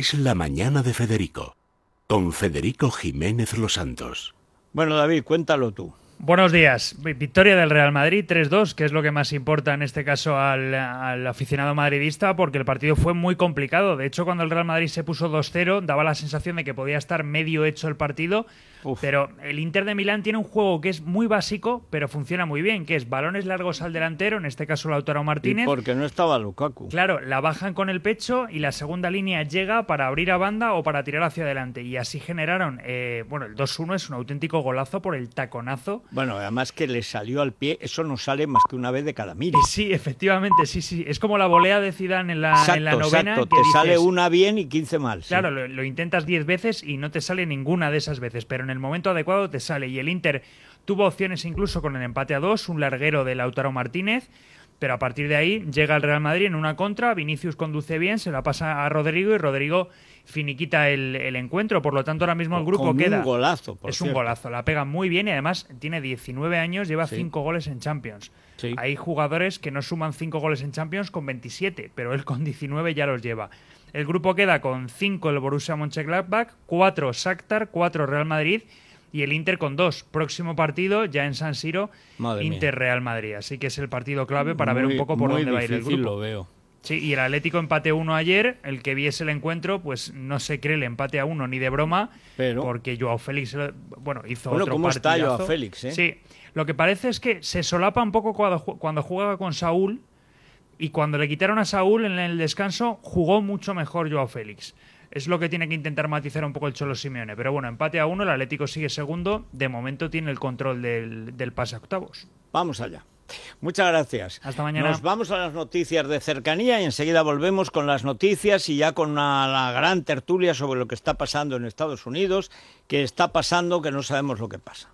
Es la mañana de Federico, con Federico Jiménez Los Santos. Bueno, David, cuéntalo tú. Buenos días. Victoria del Real Madrid 3-2, que es lo que más importa en este caso al, al, aficionado madridista, porque el partido fue muy complicado. De hecho, cuando el Real Madrid se puso 2-0, daba la sensación de que podía estar medio hecho el partido. Uf. Pero el Inter de Milán tiene un juego que es muy básico, pero funciona muy bien, que es balones largos al delantero, en este caso Lautaro ¿Y Martínez. porque no estaba Lukaku? Claro, la bajan con el pecho y la segunda línea llega para abrir a banda o para tirar hacia adelante. Y así generaron, eh, bueno, el 2-1 es un auténtico golazo por el taconazo. Bueno, además que le salió al pie, eso no sale más que una vez de cada mil. Y sí, efectivamente, sí, sí. Es como la volea de Zidane en la, Exacto, en la novena. exacto. que Te dices, sale una bien y 15 mal. sí. Claro, lo, lo intentas 10 veces y no te sale ninguna de esas veces, pero en el momento adecuado te sale. Y el Inter tuvo opciones incluso con el empate a dos, un larguero de Lautaro Martínez, pero a partir de ahí llega el Real Madrid en una contra, Vinicius conduce bien, se la pasa a Rodrigo y Rodrigo finiquita el, el encuentro. Por lo tanto, ahora mismo el grupo Con queda. un golazo, por es un golazo, la pega muy bien y además tiene 19 años, lleva Sí. 5 goles en Champions. Sí. Hay jugadores que no suman 5 goles en Champions con 27, pero él con 19 ya los lleva. El grupo queda con 5 el Borussia Mönchengladbach, 4 Shakhtar, 4 Real Madrid y el Inter con 2. Próximo partido ya en San Siro, Madre mía. Inter Real Madrid. Así que es el partido clave para ver un poco por dónde va a ir el grupo. lo veo. Sí, y el Atlético empate 1 ayer. El que viese el encuentro, pues no se cree el empate a 1 ni de broma. Pero- Porque Joao Félix, bueno, hizo Bueno, otro ¿cómo está partidazo. Joao Félix, eh? Sí, lo que parece es que se solapa un poco cuando, cuando jugaba con Saúl. Y cuando le quitaron a Saúl en el descanso, jugó mucho mejor Joao Félix. Es lo que tiene que intentar matizar un poco el Cholo Simeone. Pero bueno, empate a uno, el Atlético sigue segundo. De momento tiene el control del, del pase a octavos. Vamos allá. Muchas gracias. Hasta mañana. Nos vamos a las noticias de cercanía y enseguida volvemos con las noticias y ya con una, la gran tertulia sobre lo que está pasando en Estados Unidos, que está pasando que no sabemos lo que pasa.